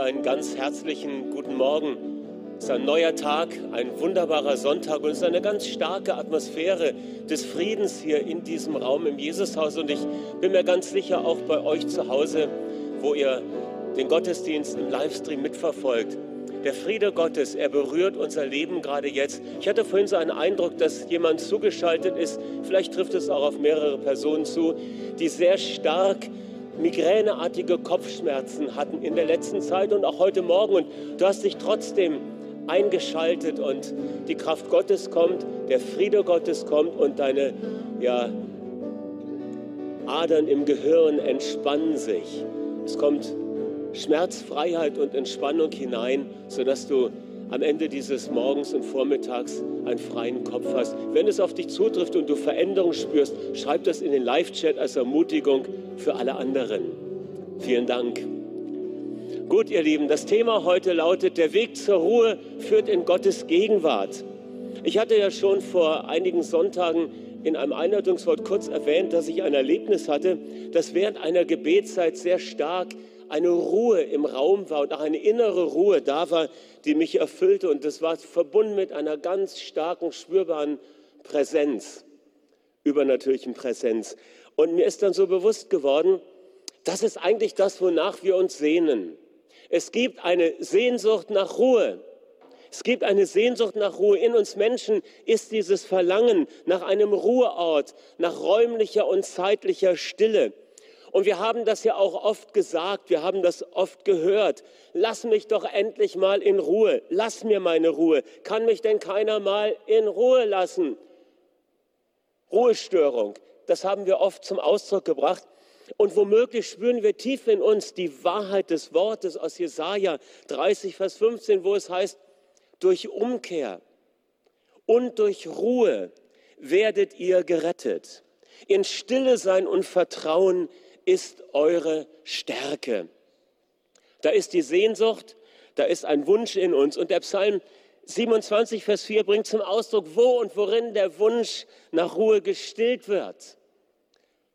dir einen ganz herzlichen guten Morgen. Es ist ein neuer Tag, ein wunderbarer Sonntag und es ist eine ganz starke Atmosphäre des Friedens hier in diesem Raum im Jesushaus. Und ich bin mir ganz sicher, auch bei euch zu Hause, wo ihr den Gottesdienst im Livestream mitverfolgt. Der Friede Gottes, er berührt unser Leben gerade jetzt. Ich hatte vorhin so einen Eindruck, dass jemand zugeschaltet ist, vielleicht trifft es auch auf mehrere Personen zu, die sehr stark migräneartige Kopfschmerzen hatten in der letzten Zeit und auch heute Morgen. Und du hast dich trotzdem eingeschaltet und die Kraft Gottes kommt, der Friede Gottes kommt und deine ja, Adern im Gehirn entspannen sich. Es kommt Schmerzfreiheit und Entspannung hinein, sodass du am Ende dieses Morgens und Vormittags einen freien Kopf hast. Wenn es auf dich zutrifft und du Veränderung spürst, schreib das in den Live-Chat als Ermutigung für alle anderen. Vielen Dank. Gut, ihr Lieben, das Thema heute lautet, der Weg zur Ruhe führt in Gottes Gegenwart. Ich hatte ja schon vor einigen Sonntagen in einem Einleitungswort kurz erwähnt, dass ich ein Erlebnis hatte, das während einer Gebetszeit sehr stark eine Ruhe im Raum war und auch eine innere Ruhe da war, die mich erfüllte. Und das war verbunden mit einer ganz starken, spürbaren Präsenz, übernatürlichen Präsenz. Und mir ist dann so bewusst geworden, das ist eigentlich das, wonach wir uns sehnen. Es gibt eine Sehnsucht nach Ruhe. Es gibt eine Sehnsucht nach Ruhe. In uns Menschen ist dieses Verlangen nach einem Ruheort, nach räumlicher und zeitlicher Stille. Und wir haben das ja auch oft gesagt, wir haben das oft gehört. Lass mich doch endlich mal in Ruhe. Lass mir meine Ruhe. Kann mich denn keiner mal in Ruhe lassen? Ruhestörung, das haben wir oft zum Ausdruck gebracht. Und womöglich spüren wir tief in uns die Wahrheit des Wortes aus Jesaja 30, Vers 15, wo es heißt, durch Umkehr und durch Ruhe werdet ihr gerettet. In Stille sein und Vertrauen ist eure Stärke. Da ist die Sehnsucht, da ist ein Wunsch in uns. Und der Psalm 27, Vers 4 bringt zum Ausdruck, wo und worin der Wunsch nach Ruhe gestillt wird.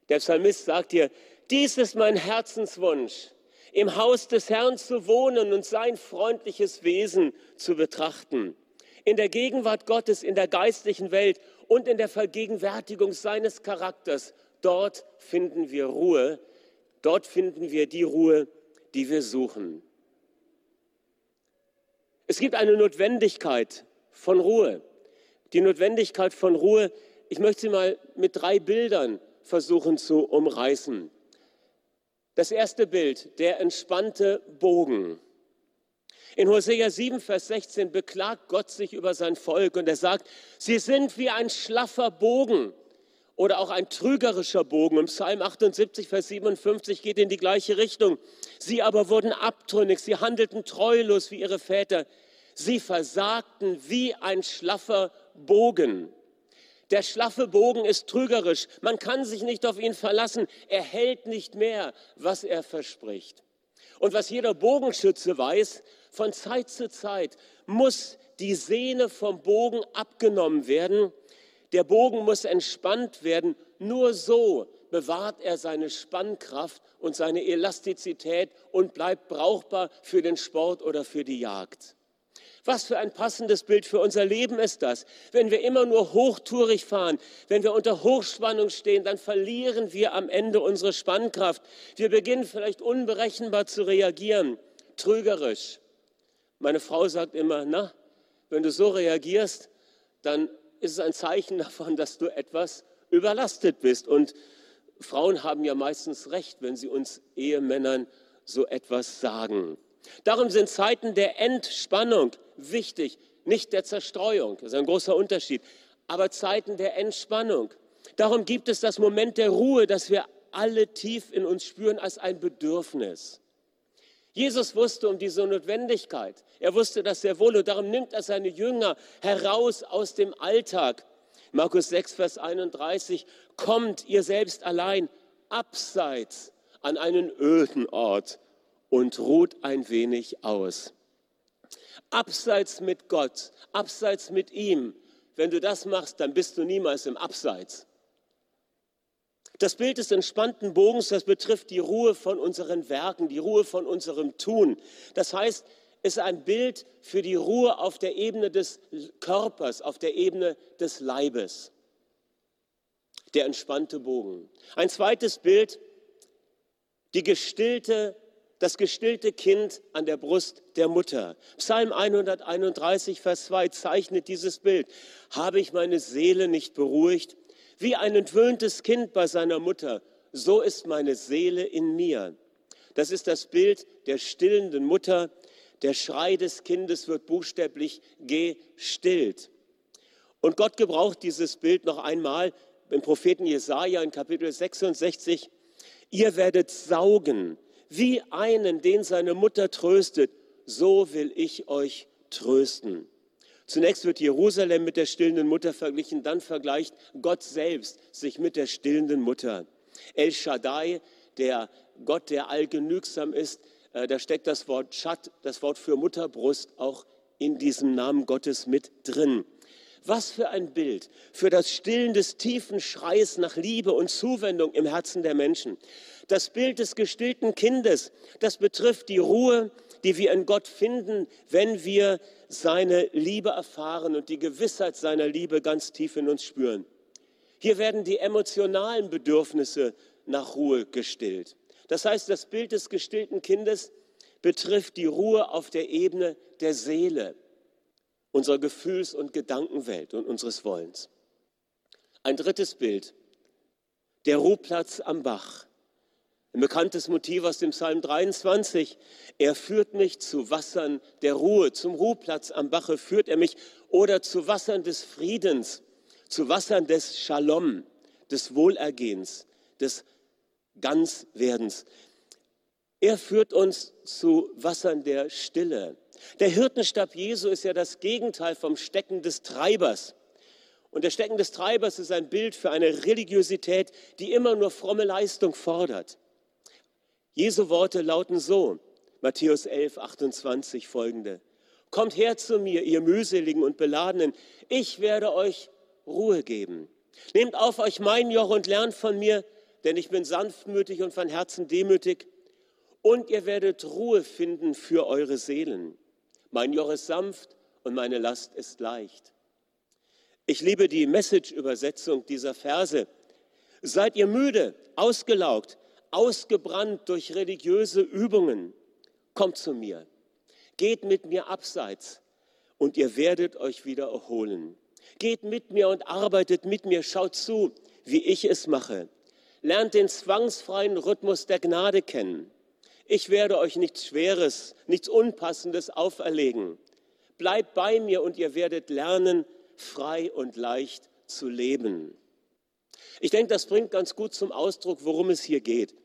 Der Psalmist sagt hier, dies ist mein Herzenswunsch, im Haus des Herrn zu wohnen und sein freundliches Wesen zu betrachten. In der Gegenwart Gottes, in der geistlichen Welt und in der Vergegenwärtigung seines Charakters Dort finden wir Ruhe, dort finden wir die Ruhe, die wir suchen. Es gibt eine Notwendigkeit von Ruhe. Die Notwendigkeit von Ruhe, ich möchte sie mal mit drei Bildern versuchen zu umreißen. Das erste Bild, der entspannte Bogen. In Hosea 7, Vers 16 beklagt Gott sich über sein Volk und er sagt, sie sind wie ein schlaffer Bogen oder auch ein trügerischer Bogen. Im Psalm 78, Vers 57 geht in die gleiche Richtung. Sie aber wurden abtrünnig, sie handelten treulos wie ihre Väter. Sie versagten wie ein schlaffer Bogen. Der schlaffe Bogen ist trügerisch. Man kann sich nicht auf ihn verlassen. Er hält nicht mehr, was er verspricht. Und was jeder Bogenschütze weiß, von Zeit zu Zeit muss die Sehne vom Bogen abgenommen werden, der Bogen muss entspannt werden. Nur so bewahrt er seine Spannkraft und seine Elastizität und bleibt brauchbar für den Sport oder für die Jagd. Was für ein passendes Bild für unser Leben ist das. Wenn wir immer nur hochtourig fahren, wenn wir unter Hochspannung stehen, dann verlieren wir am Ende unsere Spannkraft. Wir beginnen vielleicht unberechenbar zu reagieren, trügerisch. Meine Frau sagt immer, na, wenn du so reagierst, dann ist es ein Zeichen davon, dass du etwas überlastet bist. Und Frauen haben ja meistens recht, wenn sie uns Ehemännern so etwas sagen. Darum sind Zeiten der Entspannung wichtig, nicht der Zerstreuung. Das ist ein großer Unterschied. Aber Zeiten der Entspannung. Darum gibt es das Moment der Ruhe, das wir alle tief in uns spüren als ein Bedürfnis. Jesus wusste um diese Notwendigkeit. Er wusste das sehr wohl und darum nimmt er seine Jünger heraus aus dem Alltag. Markus 6, Vers 31, kommt ihr selbst allein abseits an einen öden Ort und ruht ein wenig aus. Abseits mit Gott, abseits mit ihm. Wenn du das machst, dann bist du niemals im Abseits. Das Bild des entspannten Bogens, das betrifft die Ruhe von unseren Werken, die Ruhe von unserem Tun. Das heißt, ist ein Bild für die Ruhe auf der Ebene des Körpers, auf der Ebene des Leibes. Der entspannte Bogen. Ein zweites Bild, die gestillte, das gestillte Kind an der Brust der Mutter. Psalm 131, Vers 2 zeichnet dieses Bild. Habe ich meine Seele nicht beruhigt? Wie ein entwöhntes Kind bei seiner Mutter, so ist meine Seele in mir. Das ist das Bild der stillenden Mutter. Der Schrei des Kindes wird buchstäblich gestillt. Und Gott gebraucht dieses Bild noch einmal im Propheten Jesaja in Kapitel 66. Ihr werdet saugen, wie einen, den seine Mutter tröstet, so will ich euch trösten. Zunächst wird Jerusalem mit der stillenden Mutter verglichen, dann vergleicht Gott selbst sich mit der stillenden Mutter. El Shaddai, der Gott, der allgenügsam ist, da steckt das Wort Schad, das Wort für Mutterbrust, auch in diesem Namen Gottes mit drin. Was für ein Bild für das Stillen des tiefen Schreis nach Liebe und Zuwendung im Herzen der Menschen. Das Bild des gestillten Kindes, das betrifft die Ruhe, die wir in Gott finden, wenn wir seine Liebe erfahren und die Gewissheit seiner Liebe ganz tief in uns spüren. Hier werden die emotionalen Bedürfnisse nach Ruhe gestillt. Das heißt, das Bild des gestillten Kindes betrifft die Ruhe auf der Ebene der Seele, unserer Gefühls- und Gedankenwelt und unseres Wollens. Ein drittes Bild, der Ruheplatz am Bach. Ein bekanntes Motiv aus dem Psalm 23. Er führt mich zu Wassern der Ruhe, zum Ruheplatz am Bache führt er mich oder zu Wassern des Friedens, zu Wassern des Shalom, des Wohlergehens, des Ganzwerdens. Er führt uns zu Wassern der Stille. Der Hirtenstab Jesu ist ja das Gegenteil vom Stecken des Treibers. Und der Stecken des Treibers ist ein Bild für eine Religiosität, die immer nur fromme Leistung fordert. Jesu Worte lauten so, Matthäus 11, 28 folgende. Kommt her zu mir, ihr mühseligen und beladenen, ich werde euch Ruhe geben. Nehmt auf euch mein Joch und lernt von mir, denn ich bin sanftmütig und von Herzen demütig, und ihr werdet Ruhe finden für eure Seelen. Mein Joch ist sanft und meine Last ist leicht. Ich liebe die Message-Übersetzung dieser Verse. Seid ihr müde, ausgelaugt, ausgebrannt durch religiöse Übungen, kommt zu mir. Geht mit mir abseits und ihr werdet euch wieder erholen. Geht mit mir und arbeitet mit mir. Schaut zu, wie ich es mache. Lernt den zwangsfreien Rhythmus der Gnade kennen. Ich werde euch nichts Schweres, nichts Unpassendes auferlegen. Bleibt bei mir und ihr werdet lernen, frei und leicht zu leben. Ich denke, das bringt ganz gut zum Ausdruck, worum es hier geht.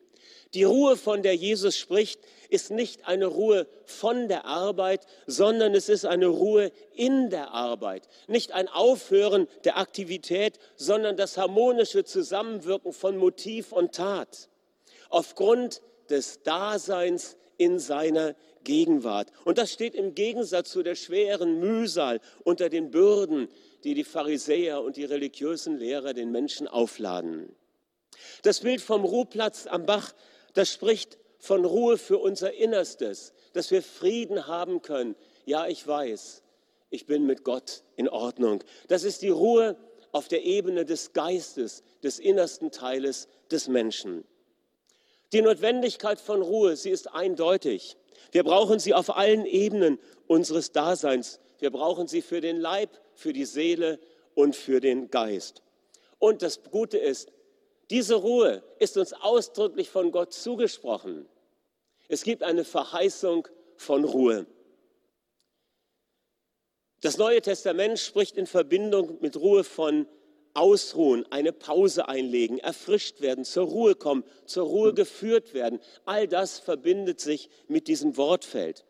Die Ruhe, von der Jesus spricht, ist nicht eine Ruhe von der Arbeit, sondern es ist eine Ruhe in der Arbeit. Nicht ein Aufhören der Aktivität, sondern das harmonische Zusammenwirken von Motiv und Tat. Aufgrund des Daseins in seiner Gegenwart. Und das steht im Gegensatz zu der schweren Mühsal unter den Bürden, die die Pharisäer und die religiösen Lehrer den Menschen aufladen. Das Bild vom Ruhplatz am Bach das spricht von Ruhe für unser Innerstes, dass wir Frieden haben können. Ja, ich weiß, ich bin mit Gott in Ordnung. Das ist die Ruhe auf der Ebene des Geistes, des innersten Teiles des Menschen. Die Notwendigkeit von Ruhe, sie ist eindeutig. Wir brauchen sie auf allen Ebenen unseres Daseins. Wir brauchen sie für den Leib, für die Seele und für den Geist. Und das Gute ist, diese Ruhe ist uns ausdrücklich von Gott zugesprochen. Es gibt eine Verheißung von Ruhe. Das Neue Testament spricht in Verbindung mit Ruhe von Ausruhen, eine Pause einlegen, erfrischt werden, zur Ruhe kommen, zur Ruhe geführt werden. All das verbindet sich mit diesem Wortfeld.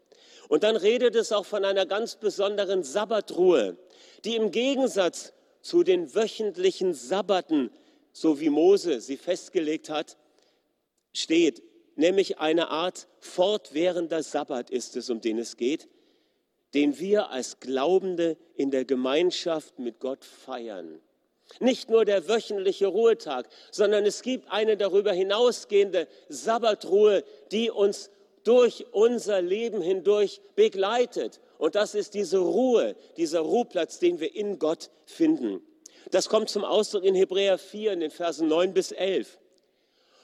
Und dann redet es auch von einer ganz besonderen Sabbatruhe, die im Gegensatz zu den wöchentlichen Sabbaten so wie Mose sie festgelegt hat, steht, nämlich eine Art fortwährender Sabbat ist es, um den es geht, den wir als Glaubende in der Gemeinschaft mit Gott feiern. Nicht nur der wöchentliche Ruhetag, sondern es gibt eine darüber hinausgehende Sabbatruhe, die uns durch unser Leben hindurch begleitet. Und das ist diese Ruhe, dieser Ruheplatz, den wir in Gott finden. Das kommt zum Ausdruck in Hebräer 4 in den Versen 9 bis 11.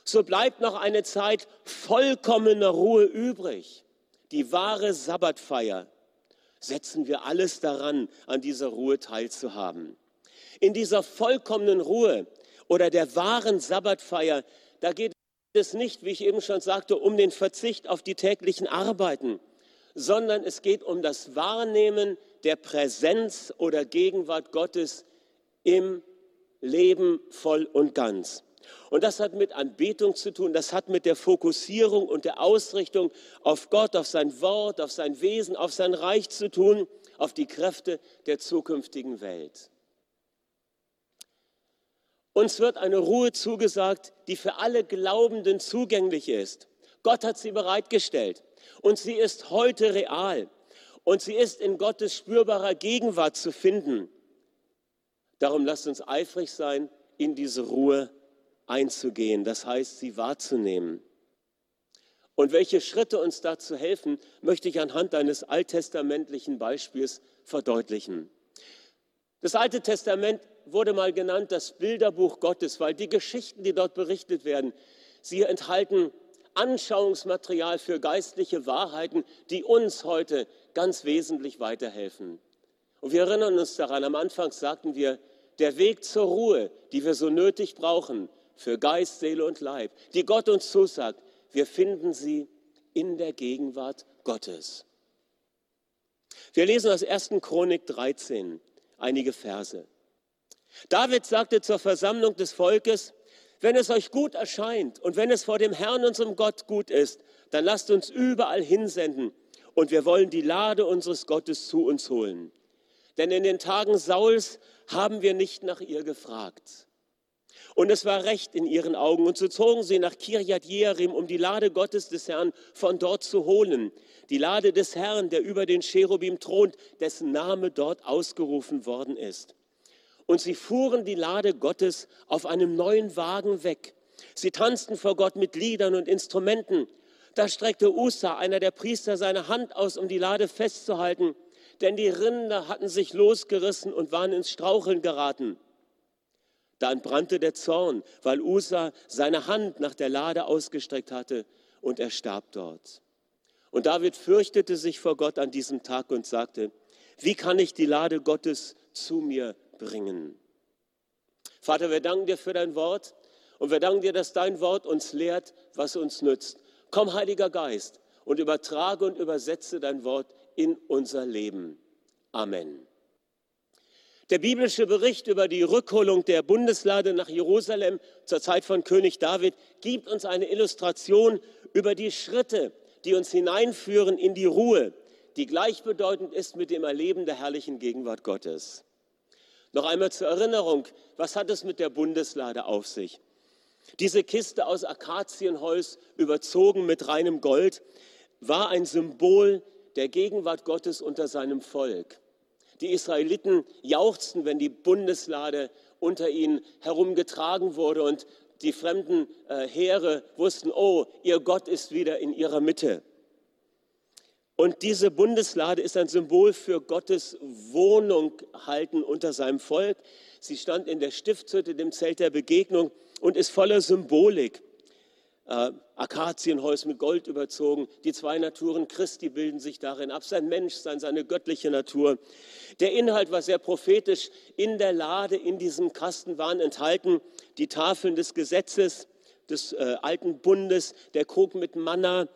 So bleibt noch eine Zeit vollkommener Ruhe übrig, die wahre Sabbatfeier. Setzen wir alles daran, an dieser Ruhe teilzuhaben. In dieser vollkommenen Ruhe oder der wahren Sabbatfeier, da geht es nicht, wie ich eben schon sagte, um den Verzicht auf die täglichen Arbeiten, sondern es geht um das Wahrnehmen der Präsenz oder Gegenwart Gottes im Leben voll und ganz. Und das hat mit Anbetung zu tun, das hat mit der Fokussierung und der Ausrichtung auf Gott, auf sein Wort, auf sein Wesen, auf sein Reich zu tun, auf die Kräfte der zukünftigen Welt. Uns wird eine Ruhe zugesagt, die für alle Glaubenden zugänglich ist. Gott hat sie bereitgestellt und sie ist heute real und sie ist in Gottes spürbarer Gegenwart zu finden. Darum lasst uns eifrig sein, in diese Ruhe einzugehen, das heißt, sie wahrzunehmen. Und welche Schritte uns dazu helfen, möchte ich anhand eines alttestamentlichen Beispiels verdeutlichen. Das Alte Testament wurde mal genannt das Bilderbuch Gottes, weil die Geschichten, die dort berichtet werden, sie enthalten Anschauungsmaterial für geistliche Wahrheiten, die uns heute ganz wesentlich weiterhelfen. Und wir erinnern uns daran, am Anfang sagten wir, der Weg zur Ruhe, die wir so nötig brauchen für Geist, Seele und Leib, die Gott uns zusagt, wir finden sie in der Gegenwart Gottes. Wir lesen aus 1. Chronik 13 einige Verse. David sagte zur Versammlung des Volkes, wenn es euch gut erscheint und wenn es vor dem Herrn, unserem Gott, gut ist, dann lasst uns überall hinsenden und wir wollen die Lade unseres Gottes zu uns holen. Denn in den Tagen Sauls haben wir nicht nach ihr gefragt. Und es war recht in ihren Augen. Und so zogen sie nach Kirjat Jearim, um die Lade Gottes des Herrn von dort zu holen. Die Lade des Herrn, der über den Cherubim thront, dessen Name dort ausgerufen worden ist. Und sie fuhren die Lade Gottes auf einem neuen Wagen weg. Sie tanzten vor Gott mit Liedern und Instrumenten. Da streckte Usa, einer der Priester, seine Hand aus, um die Lade festzuhalten, denn die Rinder hatten sich losgerissen und waren ins Straucheln geraten. Da entbrannte der Zorn, weil Usa seine Hand nach der Lade ausgestreckt hatte und er starb dort. Und David fürchtete sich vor Gott an diesem Tag und sagte, wie kann ich die Lade Gottes zu mir bringen. Vater, wir danken dir für dein Wort und wir danken dir, dass dein Wort uns lehrt, was uns nützt. Komm, Heiliger Geist, und übertrage und übersetze dein Wort in unser Leben. Amen. Der biblische Bericht über die Rückholung der Bundeslade nach Jerusalem zur Zeit von König David gibt uns eine Illustration über die Schritte, die uns hineinführen in die Ruhe, die gleichbedeutend ist mit dem Erleben der herrlichen Gegenwart Gottes. Noch einmal zur Erinnerung, was hat es mit der Bundeslade auf sich? Diese Kiste aus Akazienholz, überzogen mit reinem Gold, war ein Symbol der Gegenwart Gottes unter seinem Volk. Die Israeliten jauchzten, wenn die Bundeslade unter ihnen herumgetragen wurde und die fremden äh, Heere wussten, oh, ihr Gott ist wieder in ihrer Mitte. Und diese Bundeslade ist ein Symbol für Gottes Wohnung halten unter seinem Volk. Sie stand in der Stiftshütte, dem Zelt der Begegnung und ist voller Symbolik. Äh, Akazienholz mit Gold überzogen. Die zwei Naturen Christi bilden sich darin ab. Sein Menschsein, seine göttliche Natur. Der Inhalt war sehr prophetisch. In der Lade, in diesem Kasten waren enthalten die Tafeln des Gesetzes, des äh, alten Bundes, der Krug mit Manna,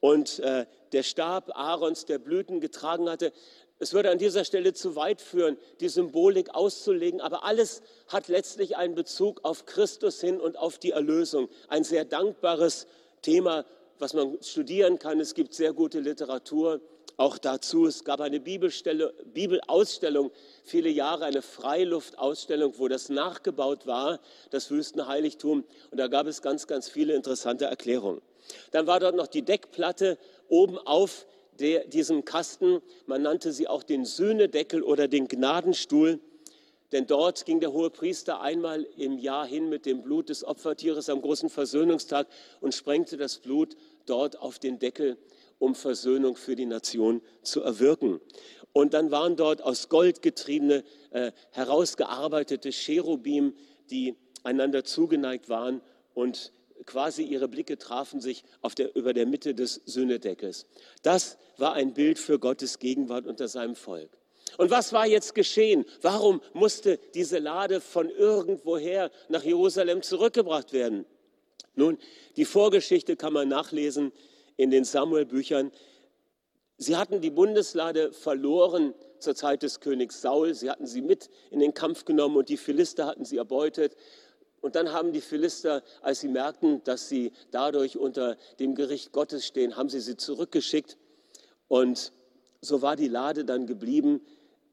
und äh, der Stab Aarons, der Blüten getragen hatte. Es würde an dieser Stelle zu weit führen, die Symbolik auszulegen, aber alles hat letztlich einen Bezug auf Christus hin und auf die Erlösung. Ein sehr dankbares Thema, was man studieren kann. Es gibt sehr gute Literatur auch dazu. Es gab eine Bibelausstellung, viele Jahre eine Freiluftausstellung, wo das nachgebaut war, das Wüstenheiligtum. Und da gab es ganz, ganz viele interessante Erklärungen. Dann war dort noch die Deckplatte oben auf der, diesem Kasten. Man nannte sie auch den Sühnedeckel oder den Gnadenstuhl. Denn dort ging der hohe Priester einmal im Jahr hin mit dem Blut des Opfertieres am großen Versöhnungstag und sprengte das Blut dort auf den Deckel, um Versöhnung für die Nation zu erwirken. Und dann waren dort aus Gold getriebene, äh, herausgearbeitete Cherubim, die einander zugeneigt waren und quasi ihre Blicke trafen sich der, über der Mitte des Sühnedeckels. Das war ein Bild für Gottes Gegenwart unter seinem Volk. Und was war jetzt geschehen? Warum musste diese Lade von irgendwoher nach Jerusalem zurückgebracht werden? Nun, die Vorgeschichte kann man nachlesen in den Samuel-Büchern. Sie hatten die Bundeslade verloren zur Zeit des Königs Saul. Sie hatten sie mit in den Kampf genommen und die Philister hatten sie erbeutet. Und dann haben die Philister, als sie merkten, dass sie dadurch unter dem Gericht Gottes stehen, haben sie sie zurückgeschickt. Und so war die Lade dann geblieben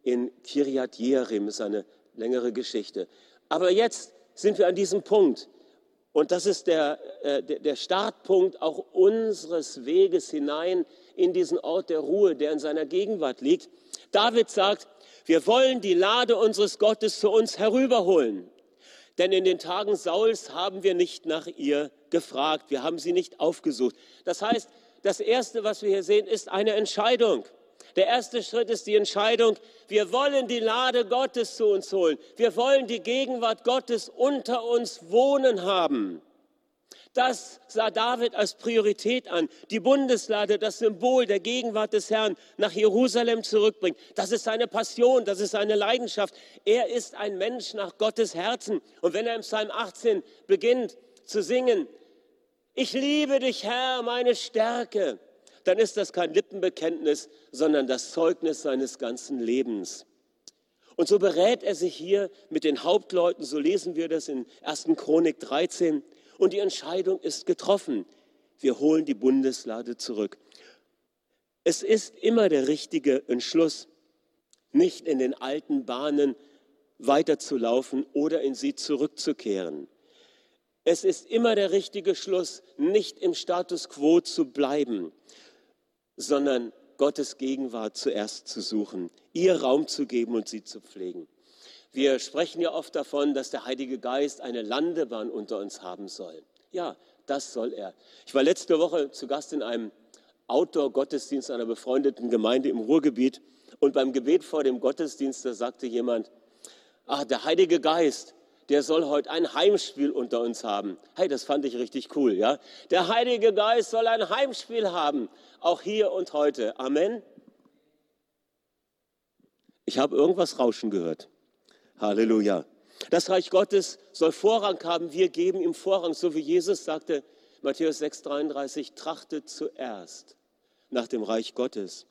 in Kiriat Jearim. Ist eine längere Geschichte. Aber jetzt sind wir an diesem Punkt. Und das ist der, äh, der Startpunkt auch unseres Weges hinein in diesen Ort der Ruhe, der in seiner Gegenwart liegt. David sagt, wir wollen die Lade unseres Gottes zu uns herüberholen. Denn in den Tagen Sauls haben wir nicht nach ihr gefragt, wir haben sie nicht aufgesucht. Das heißt, das Erste, was wir hier sehen, ist eine Entscheidung. Der erste Schritt ist die Entscheidung, wir wollen die Lade Gottes zu uns holen. Wir wollen die Gegenwart Gottes unter uns wohnen haben. Das sah David als Priorität an. Die Bundeslade, das Symbol der Gegenwart des Herrn, nach Jerusalem zurückbringen. Das ist seine Passion, das ist seine Leidenschaft. Er ist ein Mensch nach Gottes Herzen. Und wenn er im Psalm 18 beginnt zu singen, ich liebe dich, Herr, meine Stärke, dann ist das kein Lippenbekenntnis, sondern das Zeugnis seines ganzen Lebens. Und so berät er sich hier mit den Hauptleuten, so lesen wir das in 1. Chronik 13, und die Entscheidung ist getroffen. Wir holen die Bundeslade zurück. Es ist immer der richtige Entschluss, nicht in den alten Bahnen weiterzulaufen oder in sie zurückzukehren. Es ist immer der richtige Schluss, nicht im Status quo zu bleiben, sondern Gottes Gegenwart zuerst zu suchen, ihr Raum zu geben und sie zu pflegen. Wir sprechen ja oft davon, dass der Heilige Geist eine Landebahn unter uns haben soll. Ja, das soll er. Ich war letzte Woche zu Gast in einem Outdoor-Gottesdienst einer befreundeten Gemeinde im Ruhrgebiet und beim Gebet vor dem Gottesdienst, da sagte jemand, ah, der Heilige Geist, der soll heute ein Heimspiel unter uns haben. Hey, das fand ich richtig cool, ja? Der Heilige Geist soll ein Heimspiel haben, auch hier und heute. Amen. Ich habe irgendwas rauschen gehört. Halleluja. Das Reich Gottes soll Vorrang haben. Wir geben ihm Vorrang, so wie Jesus sagte, Matthäus 6,33, trachtet zuerst nach dem Reich Gottes.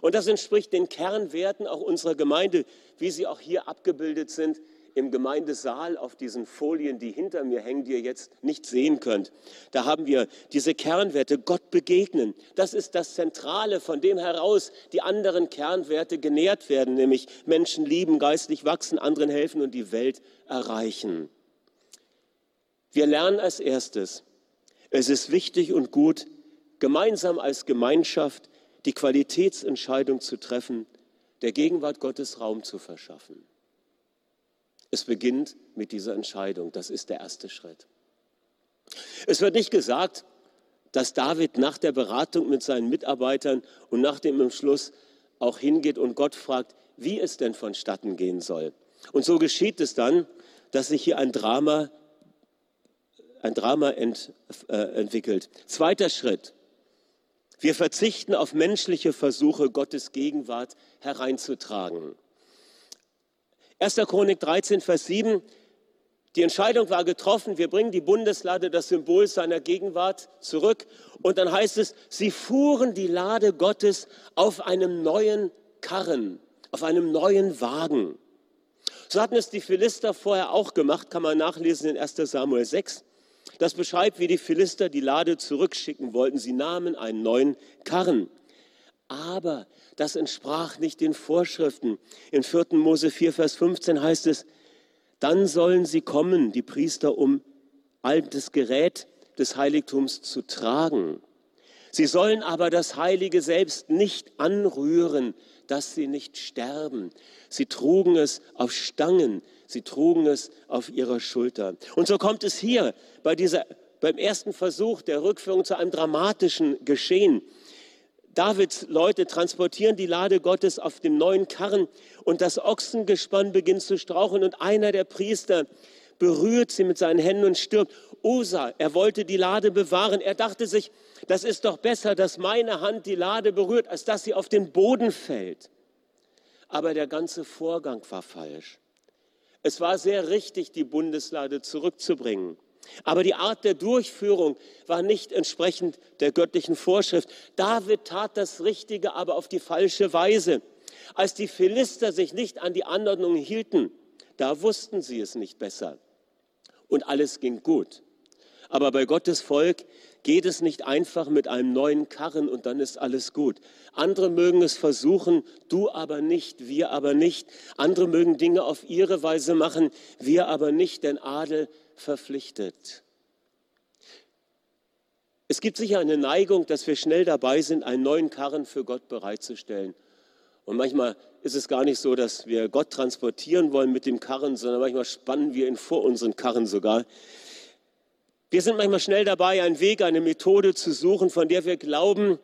Und das entspricht den Kernwerten auch unserer Gemeinde, wie sie auch hier abgebildet sind im Gemeindesaal auf diesen Folien, die hinter mir hängen, die ihr jetzt nicht sehen könnt. Da haben wir diese Kernwerte, Gott begegnen. Das ist das Zentrale, von dem heraus die anderen Kernwerte genährt werden, nämlich Menschen lieben, geistlich wachsen, anderen helfen und die Welt erreichen. Wir lernen als erstes, es ist wichtig und gut, gemeinsam als Gemeinschaft die Qualitätsentscheidung zu treffen, der Gegenwart Gottes Raum zu verschaffen. Es beginnt mit dieser Entscheidung. Das ist der erste Schritt. Es wird nicht gesagt, dass David nach der Beratung mit seinen Mitarbeitern und nach dem Entschluss auch hingeht und Gott fragt, wie es denn vonstatten gehen soll. Und so geschieht es dann, dass sich hier ein Drama, ein Drama ent, äh, entwickelt. Zweiter Schritt. Wir verzichten auf menschliche Versuche, Gottes Gegenwart hereinzutragen. 1. Chronik 13, Vers 7. Die Entscheidung war getroffen, wir bringen die Bundeslade, das Symbol seiner Gegenwart, zurück. Und dann heißt es, sie fuhren die Lade Gottes auf einem neuen Karren, auf einem neuen Wagen. So hatten es die Philister vorher auch gemacht, kann man nachlesen in 1 Samuel 6. Das beschreibt, wie die Philister die Lade zurückschicken wollten. Sie nahmen einen neuen Karren. Aber das entsprach nicht den Vorschriften. In 4. Mose 4, Vers 15 heißt es, dann sollen sie kommen, die Priester, um altes Gerät des Heiligtums zu tragen. Sie sollen aber das Heilige selbst nicht anrühren, dass sie nicht sterben. Sie trugen es auf Stangen Sie trugen es auf ihrer Schulter. Und so kommt es hier bei dieser, beim ersten Versuch der Rückführung zu einem dramatischen Geschehen. Davids Leute transportieren die Lade Gottes auf dem neuen Karren und das Ochsengespann beginnt zu strauchen und einer der Priester berührt sie mit seinen Händen und stirbt. Usa, er wollte die Lade bewahren. Er dachte sich, das ist doch besser, dass meine Hand die Lade berührt, als dass sie auf den Boden fällt. Aber der ganze Vorgang war falsch. Es war sehr richtig, die Bundeslade zurückzubringen. Aber die Art der Durchführung war nicht entsprechend der göttlichen Vorschrift. David tat das Richtige, aber auf die falsche Weise. Als die Philister sich nicht an die Anordnungen hielten, da wussten sie es nicht besser. Und alles ging gut. Aber bei Gottes Volk geht es nicht einfach mit einem neuen Karren und dann ist alles gut. Andere mögen es versuchen, du aber nicht, wir aber nicht. Andere mögen Dinge auf ihre Weise machen, wir aber nicht, denn Adel verpflichtet. Es gibt sicher eine Neigung, dass wir schnell dabei sind, einen neuen Karren für Gott bereitzustellen. Und manchmal ist es gar nicht so, dass wir Gott transportieren wollen mit dem Karren, sondern manchmal spannen wir ihn vor unseren Karren sogar. Wir sind manchmal schnell dabei, einen Weg, eine Methode zu suchen, von der wir glauben,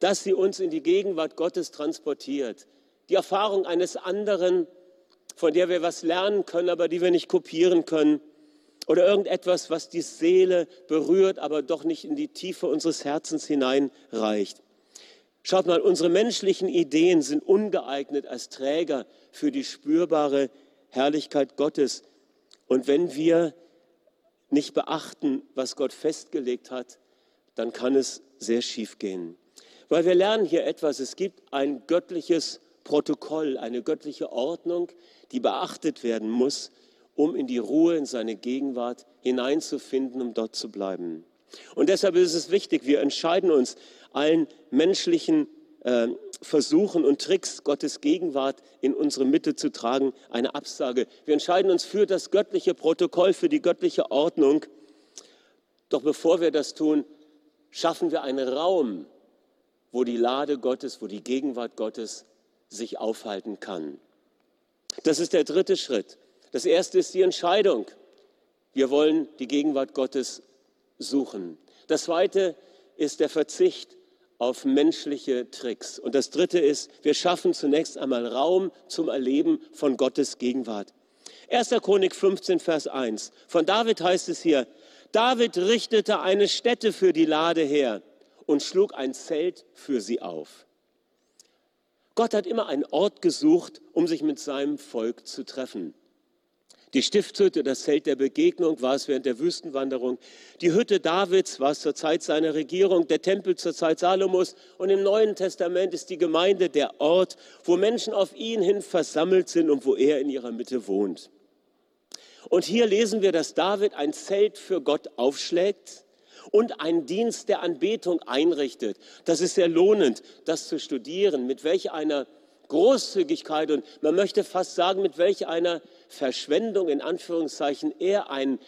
dass sie uns in die Gegenwart Gottes transportiert. Die Erfahrung eines anderen, von der wir was lernen können, aber die wir nicht kopieren können. Oder irgendetwas, was die Seele berührt, aber doch nicht in die Tiefe unseres Herzens hineinreicht. Schaut mal, unsere menschlichen Ideen sind ungeeignet als Träger für die spürbare Herrlichkeit Gottes. Und wenn wir nicht beachten, was Gott festgelegt hat, dann kann es sehr schief gehen. Weil wir lernen hier etwas, es gibt ein göttliches Protokoll, eine göttliche Ordnung, die beachtet werden muss, um in die Ruhe, in seine Gegenwart hineinzufinden, um dort zu bleiben. Und deshalb ist es wichtig, wir entscheiden uns allen menschlichen äh, Versuchen und Tricks, Gottes Gegenwart in unsere Mitte zu tragen, eine Absage. Wir entscheiden uns für das göttliche Protokoll, für die göttliche Ordnung. Doch bevor wir das tun, schaffen wir einen Raum, wo die Lade Gottes, wo die Gegenwart Gottes sich aufhalten kann. Das ist der dritte Schritt. Das erste ist die Entscheidung. Wir wollen die Gegenwart Gottes suchen. Das zweite ist der Verzicht auf menschliche Tricks. Und das Dritte ist, wir schaffen zunächst einmal Raum zum Erleben von Gottes Gegenwart. 1. Chronik 15, Vers 1. Von David heißt es hier, David richtete eine Stätte für die Lade her und schlug ein Zelt für sie auf. Gott hat immer einen Ort gesucht, um sich mit seinem Volk zu treffen. Die Stiftshütte, das Zelt der Begegnung, war es während der Wüstenwanderung. Die Hütte Davids war es zur Zeit seiner Regierung, der Tempel zur Zeit Salomos. Und im Neuen Testament ist die Gemeinde der Ort, wo Menschen auf ihn hin versammelt sind und wo er in ihrer Mitte wohnt. Und hier lesen wir, dass David ein Zelt für Gott aufschlägt und einen Dienst der Anbetung einrichtet. Das ist sehr lohnend, das zu studieren, mit welch einer Großzügigkeit und man möchte fast sagen, mit welch einer Verschwendung in Anführungszeichen er einen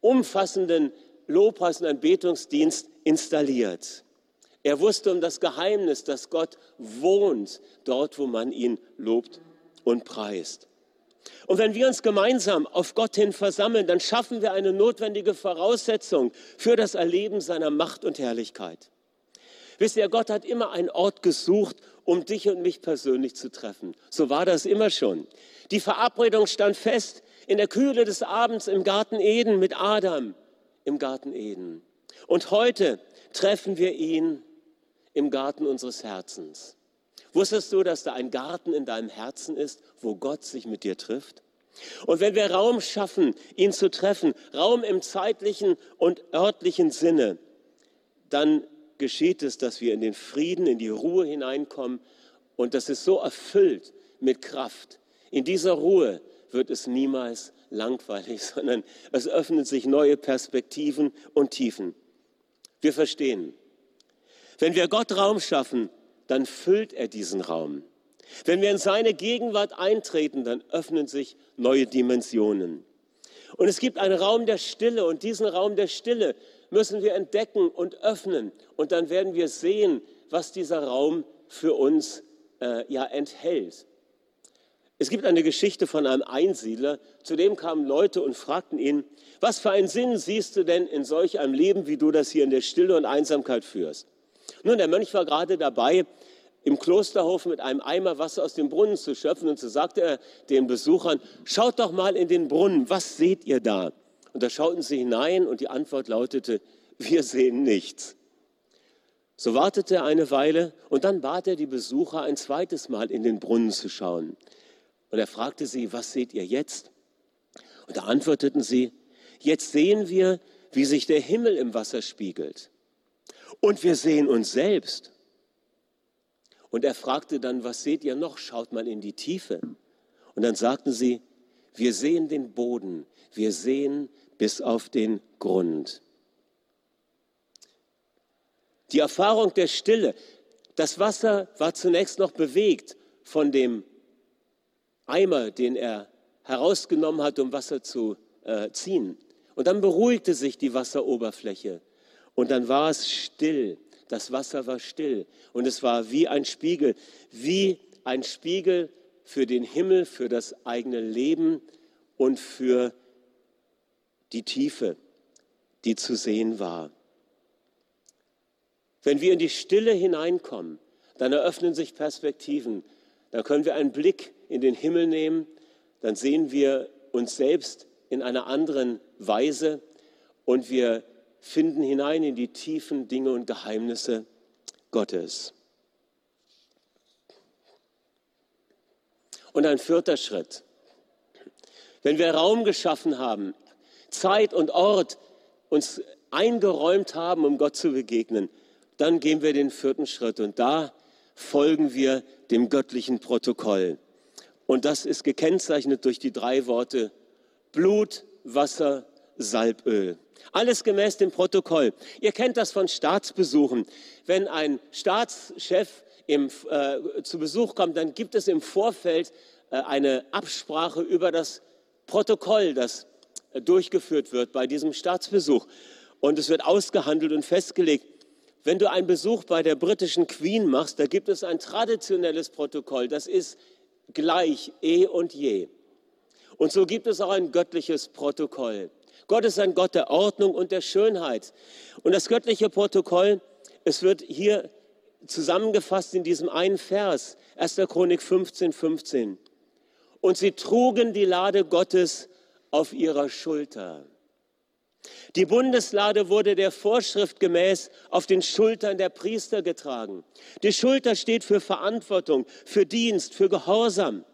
umfassenden Lobpreis- und Anbetungsdienst installiert. Er wusste um das Geheimnis, dass Gott wohnt dort, wo man ihn lobt und preist. Und wenn wir uns gemeinsam auf Gott hin versammeln, dann schaffen wir eine notwendige Voraussetzung für das Erleben seiner Macht und Herrlichkeit. Wisst ihr, Gott hat immer einen Ort gesucht, um dich und mich persönlich zu treffen. So war das immer schon. Die Verabredung stand fest in der Kühle des Abends im Garten Eden mit Adam im Garten Eden. Und heute treffen wir ihn im Garten unseres Herzens. Wusstest du, dass da ein Garten in deinem Herzen ist, wo Gott sich mit dir trifft? Und wenn wir Raum schaffen, ihn zu treffen, Raum im zeitlichen und örtlichen Sinne, dann geschieht es, dass wir in den Frieden, in die Ruhe hineinkommen und das ist so erfüllt mit Kraft. In dieser Ruhe wird es niemals langweilig, sondern es öffnen sich neue Perspektiven und Tiefen. Wir verstehen, wenn wir Gott Raum schaffen, dann füllt er diesen Raum. Wenn wir in seine Gegenwart eintreten, dann öffnen sich neue Dimensionen. Und es gibt einen Raum der Stille und diesen Raum der Stille müssen wir entdecken und öffnen. Und dann werden wir sehen, was dieser Raum für uns äh, ja enthält. Es gibt eine Geschichte von einem Einsiedler, zu dem kamen Leute und fragten ihn, was für einen Sinn siehst du denn in solch einem Leben, wie du das hier in der Stille und Einsamkeit führst? Nun, der Mönch war gerade dabei, im Klosterhof mit einem Eimer Wasser aus dem Brunnen zu schöpfen und so sagte er den Besuchern, schaut doch mal in den Brunnen, was seht ihr da? Und da schauten sie hinein und die Antwort lautete, wir sehen nichts. So wartete er eine Weile und dann bat er die Besucher ein zweites Mal in den Brunnen zu schauen. Und er fragte sie, was seht ihr jetzt? Und da antworteten sie, jetzt sehen wir, wie sich der Himmel im Wasser spiegelt. Und wir sehen uns selbst. Und er fragte dann, was seht ihr noch? Schaut mal in die Tiefe. Und dann sagten sie, wir sehen den Boden, wir sehen bis auf den Grund. Die Erfahrung der Stille, das Wasser war zunächst noch bewegt von dem Eimer, den er herausgenommen hat, um Wasser zu äh, ziehen. Und dann beruhigte sich die Wasseroberfläche und dann war es still. Das Wasser war still und es war wie ein Spiegel, wie ein Spiegel für den Himmel, für das eigene Leben und für die Tiefe, die zu sehen war. Wenn wir in die Stille hineinkommen, dann eröffnen sich Perspektiven. Dann können wir einen Blick in den Himmel nehmen, dann sehen wir uns selbst in einer anderen Weise und wir finden hinein in die tiefen Dinge und Geheimnisse Gottes. Und ein vierter Schritt. Wenn wir Raum geschaffen haben, Zeit und Ort uns eingeräumt haben, um Gott zu begegnen, dann gehen wir den vierten Schritt und da folgen wir dem göttlichen Protokoll. Und das ist gekennzeichnet durch die drei Worte Blut, Wasser, Salböl. Alles gemäß dem Protokoll. Ihr kennt das von Staatsbesuchen. Wenn ein Staatschef im, äh, zu Besuch kommt, dann gibt es im Vorfeld äh, eine Absprache über das Protokoll, das durchgeführt wird bei diesem Staatsbesuch. Und es wird ausgehandelt und festgelegt. Wenn du einen Besuch bei der britischen Queen machst, da gibt es ein traditionelles Protokoll. Das ist gleich eh und je. Und so gibt es auch ein göttliches Protokoll. Gott ist ein Gott der Ordnung und der Schönheit. Und das göttliche Protokoll, es wird hier zusammengefasst in diesem einen Vers, 1. Chronik 15, 15. Und sie trugen die Lade Gottes auf ihrer Schulter. Die Bundeslade wurde der Vorschrift gemäß auf den Schultern der Priester getragen. Die Schulter steht für Verantwortung, für Dienst, für Gehorsam.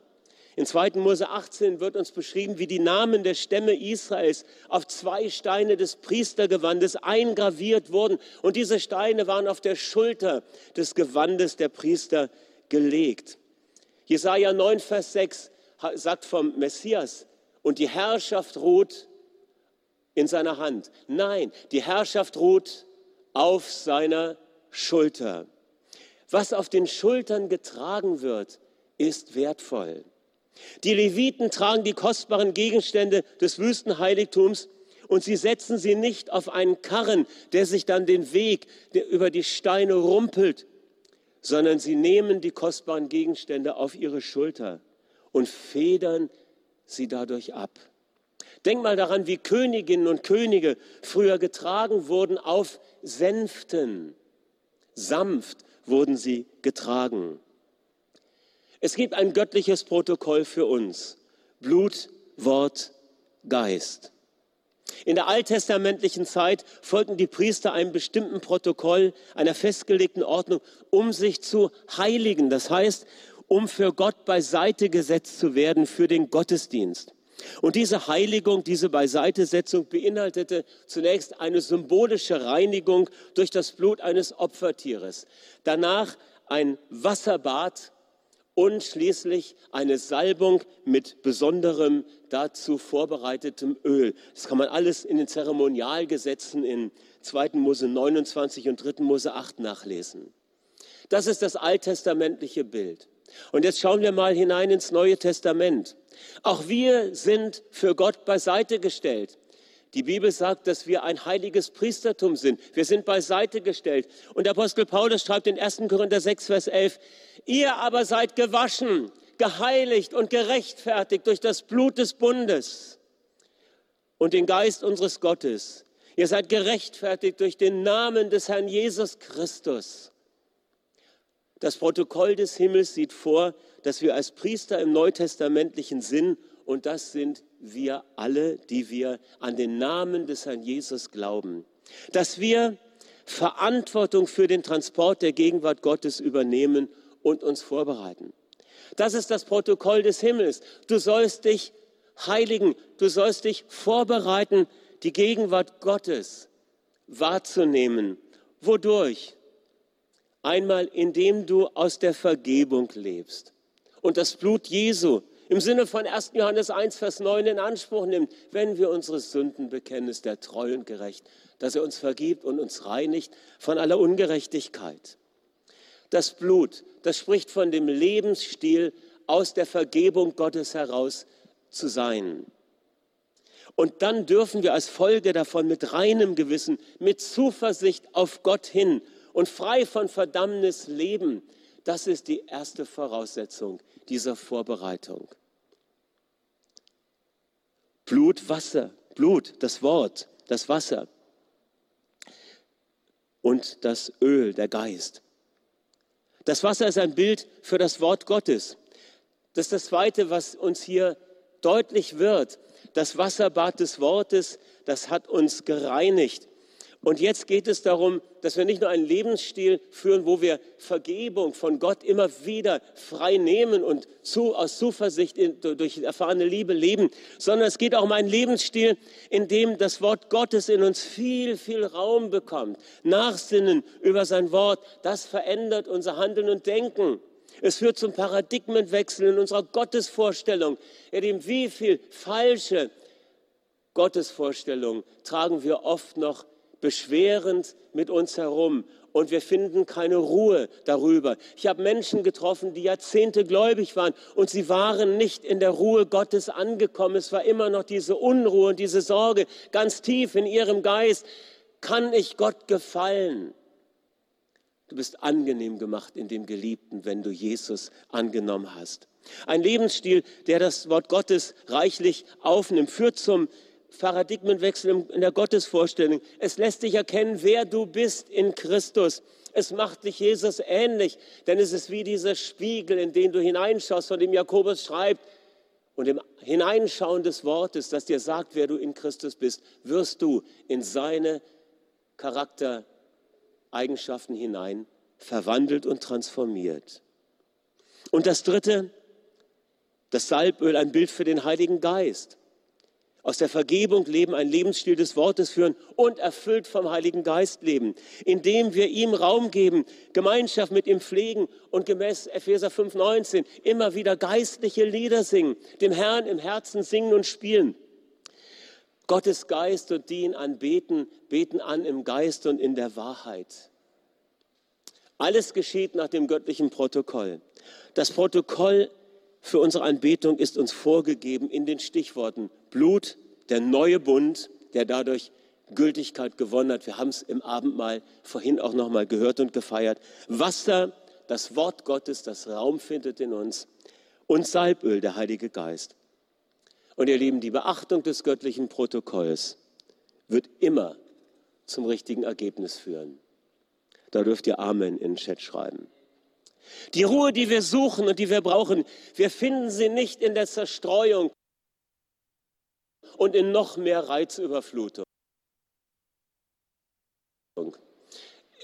In 2. Mose 18 wird uns beschrieben, wie die Namen der Stämme Israels auf zwei Steine des Priestergewandes eingraviert wurden. Und diese Steine waren auf der Schulter des Gewandes der Priester gelegt. Jesaja 9, Vers 6 sagt vom Messias, und die Herrschaft ruht in seiner Hand. Nein, die Herrschaft ruht auf seiner Schulter. Was auf den Schultern getragen wird, ist wertvoll. Die Leviten tragen die kostbaren Gegenstände des Wüstenheiligtums und sie setzen sie nicht auf einen Karren, der sich dann den Weg über die Steine rumpelt, sondern sie nehmen die kostbaren Gegenstände auf ihre Schulter und federn sie dadurch ab. Denk mal daran, wie Königinnen und Könige früher getragen wurden auf Sänften. Sanft wurden sie getragen. Es gibt ein göttliches Protokoll für uns. Blut, Wort, Geist. In der alttestamentlichen Zeit folgten die Priester einem bestimmten Protokoll, einer festgelegten Ordnung, um sich zu heiligen. Das heißt, um für Gott beiseite gesetzt zu werden für den Gottesdienst. Und diese Heiligung, diese Beiseitesetzung beinhaltete zunächst eine symbolische Reinigung durch das Blut eines Opfertieres. Danach ein Wasserbad und schließlich eine Salbung mit besonderem dazu vorbereitetem Öl. Das kann man alles in den Zeremonialgesetzen in 2. Mose 29 und 3. Mose 8 nachlesen. Das ist das alttestamentliche Bild. Und jetzt schauen wir mal hinein ins Neue Testament. Auch wir sind für Gott beiseite gestellt. Die Bibel sagt, dass wir ein heiliges Priestertum sind. Wir sind beiseite gestellt. Und Apostel Paulus schreibt in 1. Korinther 6, Vers 11, ihr aber seid gewaschen, geheiligt und gerechtfertigt durch das Blut des Bundes und den Geist unseres Gottes. Ihr seid gerechtfertigt durch den Namen des Herrn Jesus Christus. Das Protokoll des Himmels sieht vor, dass wir als Priester im neutestamentlichen Sinn, und das sind wir alle, die wir an den Namen des Herrn Jesus glauben, dass wir Verantwortung für den Transport der Gegenwart Gottes übernehmen und uns vorbereiten. Das ist das Protokoll des Himmels. Du sollst dich heiligen, du sollst dich vorbereiten, die Gegenwart Gottes wahrzunehmen. Wodurch? Einmal, indem du aus der Vergebung lebst und das Blut Jesu im Sinne von 1. Johannes 1, Vers 9 in Anspruch nimmt, wenn wir unsere Sünden bekennen, ist er treu und gerecht, dass er uns vergibt und uns reinigt von aller Ungerechtigkeit. Das Blut, das spricht von dem Lebensstil aus der Vergebung Gottes heraus zu sein. Und dann dürfen wir als Folge davon mit reinem Gewissen, mit Zuversicht auf Gott hin und frei von Verdammnis leben. Das ist die erste Voraussetzung dieser Vorbereitung. Blut, Wasser, Blut, das Wort, das Wasser und das Öl, der Geist. Das Wasser ist ein Bild für das Wort Gottes. Das ist das Zweite, was uns hier deutlich wird. Das Wasserbad des Wortes, das hat uns gereinigt. Und jetzt geht es darum, dass wir nicht nur einen Lebensstil führen, wo wir Vergebung von Gott immer wieder frei nehmen und zu, aus Zuversicht in, durch erfahrene Liebe leben, sondern es geht auch um einen Lebensstil, in dem das Wort Gottes in uns viel, viel Raum bekommt. Nachsinnen über sein Wort, das verändert unser Handeln und Denken. Es führt zum Paradigmenwechsel in unserer Gottesvorstellung, in dem wie viel falsche Gottesvorstellungen tragen wir oft noch beschwerend mit uns herum und wir finden keine Ruhe darüber. Ich habe Menschen getroffen, die Jahrzehnte gläubig waren und sie waren nicht in der Ruhe Gottes angekommen. Es war immer noch diese Unruhe und diese Sorge ganz tief in ihrem Geist. Kann ich Gott gefallen? Du bist angenehm gemacht in dem Geliebten, wenn du Jesus angenommen hast. Ein Lebensstil, der das Wort Gottes reichlich aufnimmt, führt zum Paradigmenwechsel in der Gottesvorstellung. Es lässt dich erkennen, wer du bist in Christus. Es macht dich Jesus ähnlich, denn es ist wie dieser Spiegel, in den du hineinschaust, von dem Jakobus schreibt. Und im Hineinschauen des Wortes, das dir sagt, wer du in Christus bist, wirst du in seine Charaktereigenschaften hinein verwandelt und transformiert. Und das Dritte, das Salböl, ein Bild für den Heiligen Geist aus der Vergebung leben, ein Lebensstil des Wortes führen und erfüllt vom Heiligen Geist leben, indem wir ihm Raum geben, Gemeinschaft mit ihm pflegen und gemäß Epheser 5,19 immer wieder geistliche Lieder singen, dem Herrn im Herzen singen und spielen. Gottes Geist und die ihn anbeten, beten an im Geist und in der Wahrheit. Alles geschieht nach dem göttlichen Protokoll. Das Protokoll für unsere Anbetung ist uns vorgegeben in den Stichworten Blut, der neue Bund, der dadurch Gültigkeit gewonnen hat. Wir haben es im Abendmahl vorhin auch nochmal gehört und gefeiert. Wasser, das Wort Gottes, das Raum findet in uns. Und Salböl, der Heilige Geist. Und ihr Lieben, die Beachtung des göttlichen Protokolls wird immer zum richtigen Ergebnis führen. Da dürft ihr Amen in den Chat schreiben. Die Ruhe, die wir suchen und die wir brauchen, wir finden sie nicht in der Zerstreuung und in noch mehr Reizüberflutung.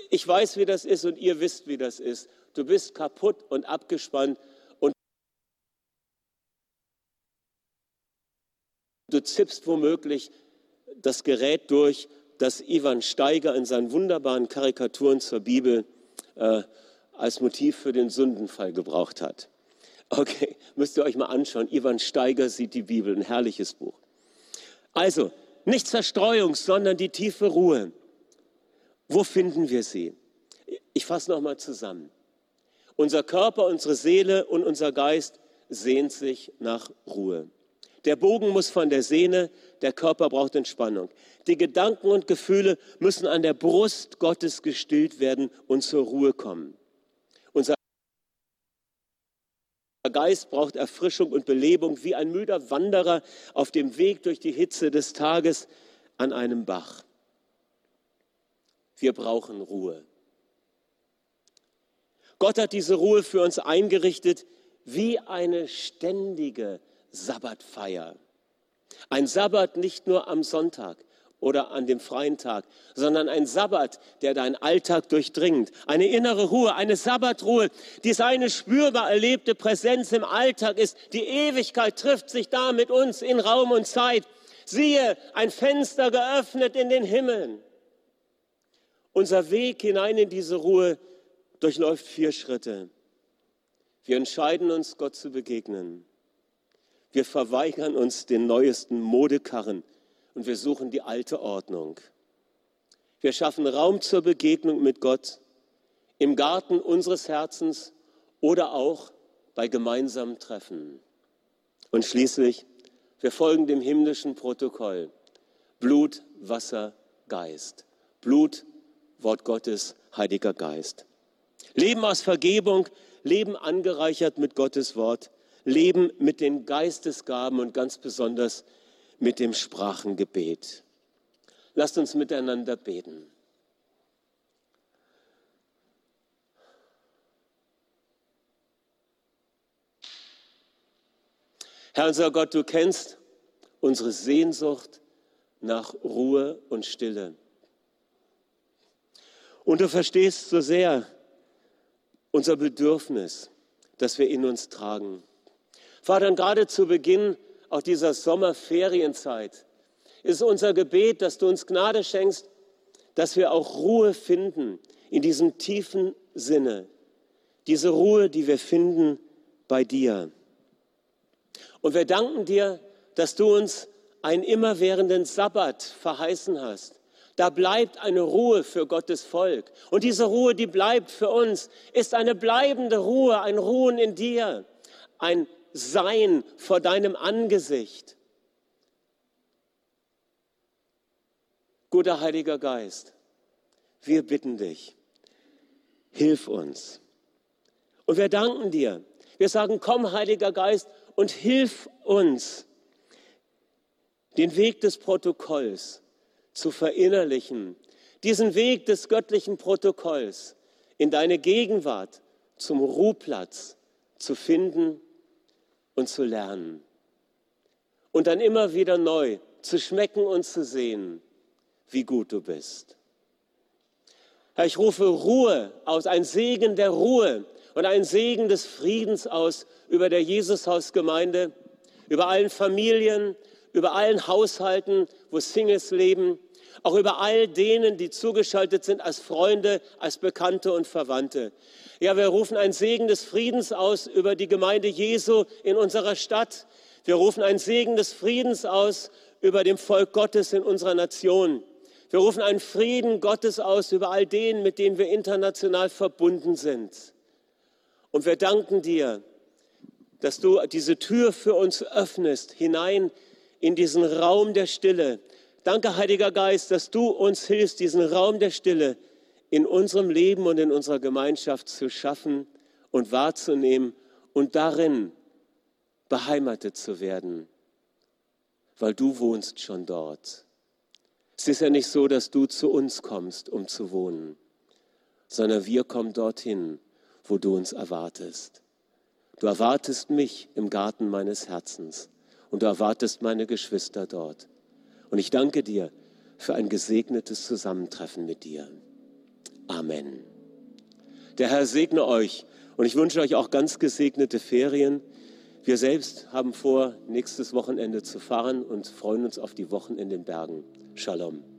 Ich weiß, wie das ist und ihr wisst, wie das ist. Du bist kaputt und abgespannt und du zippst womöglich das Gerät durch, das Ivan Steiger in seinen wunderbaren Karikaturen zur Bibel äh, als Motiv für den Sündenfall gebraucht hat. Okay, müsst ihr euch mal anschauen. Ivan Steiger sieht die Bibel, ein herrliches Buch. Also, nicht Zerstreuung, sondern die tiefe Ruhe. Wo finden wir sie? Ich fasse nochmal zusammen. Unser Körper, unsere Seele und unser Geist sehnt sich nach Ruhe. Der Bogen muss von der Sehne, der Körper braucht Entspannung. Die Gedanken und Gefühle müssen an der Brust Gottes gestillt werden und zur Ruhe kommen. Unser Geist braucht Erfrischung und Belebung wie ein müder Wanderer auf dem Weg durch die Hitze des Tages an einem Bach. Wir brauchen Ruhe. Gott hat diese Ruhe für uns eingerichtet wie eine ständige Sabbatfeier. Ein Sabbat nicht nur am Sonntag oder an dem freien Tag, sondern ein Sabbat, der deinen Alltag durchdringt. Eine innere Ruhe, eine Sabbatruhe, die seine spürbar erlebte Präsenz im Alltag ist. Die Ewigkeit trifft sich da mit uns in Raum und Zeit. Siehe, ein Fenster geöffnet in den Himmeln. Unser Weg hinein in diese Ruhe durchläuft vier Schritte. Wir entscheiden uns, Gott zu begegnen. Wir verweigern uns den neuesten Modekarren und wir suchen die alte Ordnung. Wir schaffen Raum zur Begegnung mit Gott im Garten unseres Herzens oder auch bei gemeinsamen Treffen. Und schließlich, wir folgen dem himmlischen Protokoll. Blut, Wasser, Geist. Blut, Wort Gottes, Heiliger Geist. Leben aus Vergebung, Leben angereichert mit Gottes Wort, Leben mit den Geistesgaben und ganz besonders mit dem Sprachengebet. Lasst uns miteinander beten. Herr unser Gott, du kennst unsere Sehnsucht nach Ruhe und Stille. Und du verstehst so sehr unser Bedürfnis, das wir in uns tragen. Vater, gerade zu Beginn auch dieser Sommerferienzeit ist unser Gebet, dass du uns Gnade schenkst, dass wir auch Ruhe finden in diesem tiefen Sinne. Diese Ruhe, die wir finden bei dir. Und wir danken dir, dass du uns einen immerwährenden Sabbat verheißen hast. Da bleibt eine Ruhe für Gottes Volk. Und diese Ruhe, die bleibt für uns, ist eine bleibende Ruhe, ein Ruhen in dir, ein sein vor deinem Angesicht. Guter Heiliger Geist, wir bitten dich, hilf uns. Und wir danken dir. Wir sagen, komm, Heiliger Geist, und hilf uns, den Weg des Protokolls zu verinnerlichen, diesen Weg des göttlichen Protokolls in deine Gegenwart zum Ruhplatz zu finden und zu lernen. Und dann immer wieder neu zu schmecken und zu sehen, wie gut du bist. Herr, ich rufe Ruhe aus, ein Segen der Ruhe und ein Segen des Friedens aus über der Jesushausgemeinde, über allen Familien, über allen Haushalten, wo Singles leben, auch über all denen, die zugeschaltet sind als Freunde, als Bekannte und Verwandte. Ja, wir rufen ein Segen des Friedens aus über die Gemeinde Jesu in unserer Stadt. Wir rufen ein Segen des Friedens aus über dem Volk Gottes in unserer Nation. Wir rufen einen Frieden Gottes aus über all denen, mit denen wir international verbunden sind. Und wir danken dir, dass du diese Tür für uns öffnest, hinein in diesen Raum der Stille. Danke, Heiliger Geist, dass du uns hilfst, diesen Raum der Stille in unserem Leben und in unserer Gemeinschaft zu schaffen und wahrzunehmen und darin beheimatet zu werden, weil du wohnst schon dort. Es ist ja nicht so, dass du zu uns kommst, um zu wohnen, sondern wir kommen dorthin, wo du uns erwartest. Du erwartest mich im Garten meines Herzens und du erwartest meine Geschwister dort. Und ich danke dir für ein gesegnetes Zusammentreffen mit dir. Amen. Der Herr segne euch und ich wünsche euch auch ganz gesegnete Ferien. Wir selbst haben vor, nächstes Wochenende zu fahren und freuen uns auf die Wochen in den Bergen. Shalom.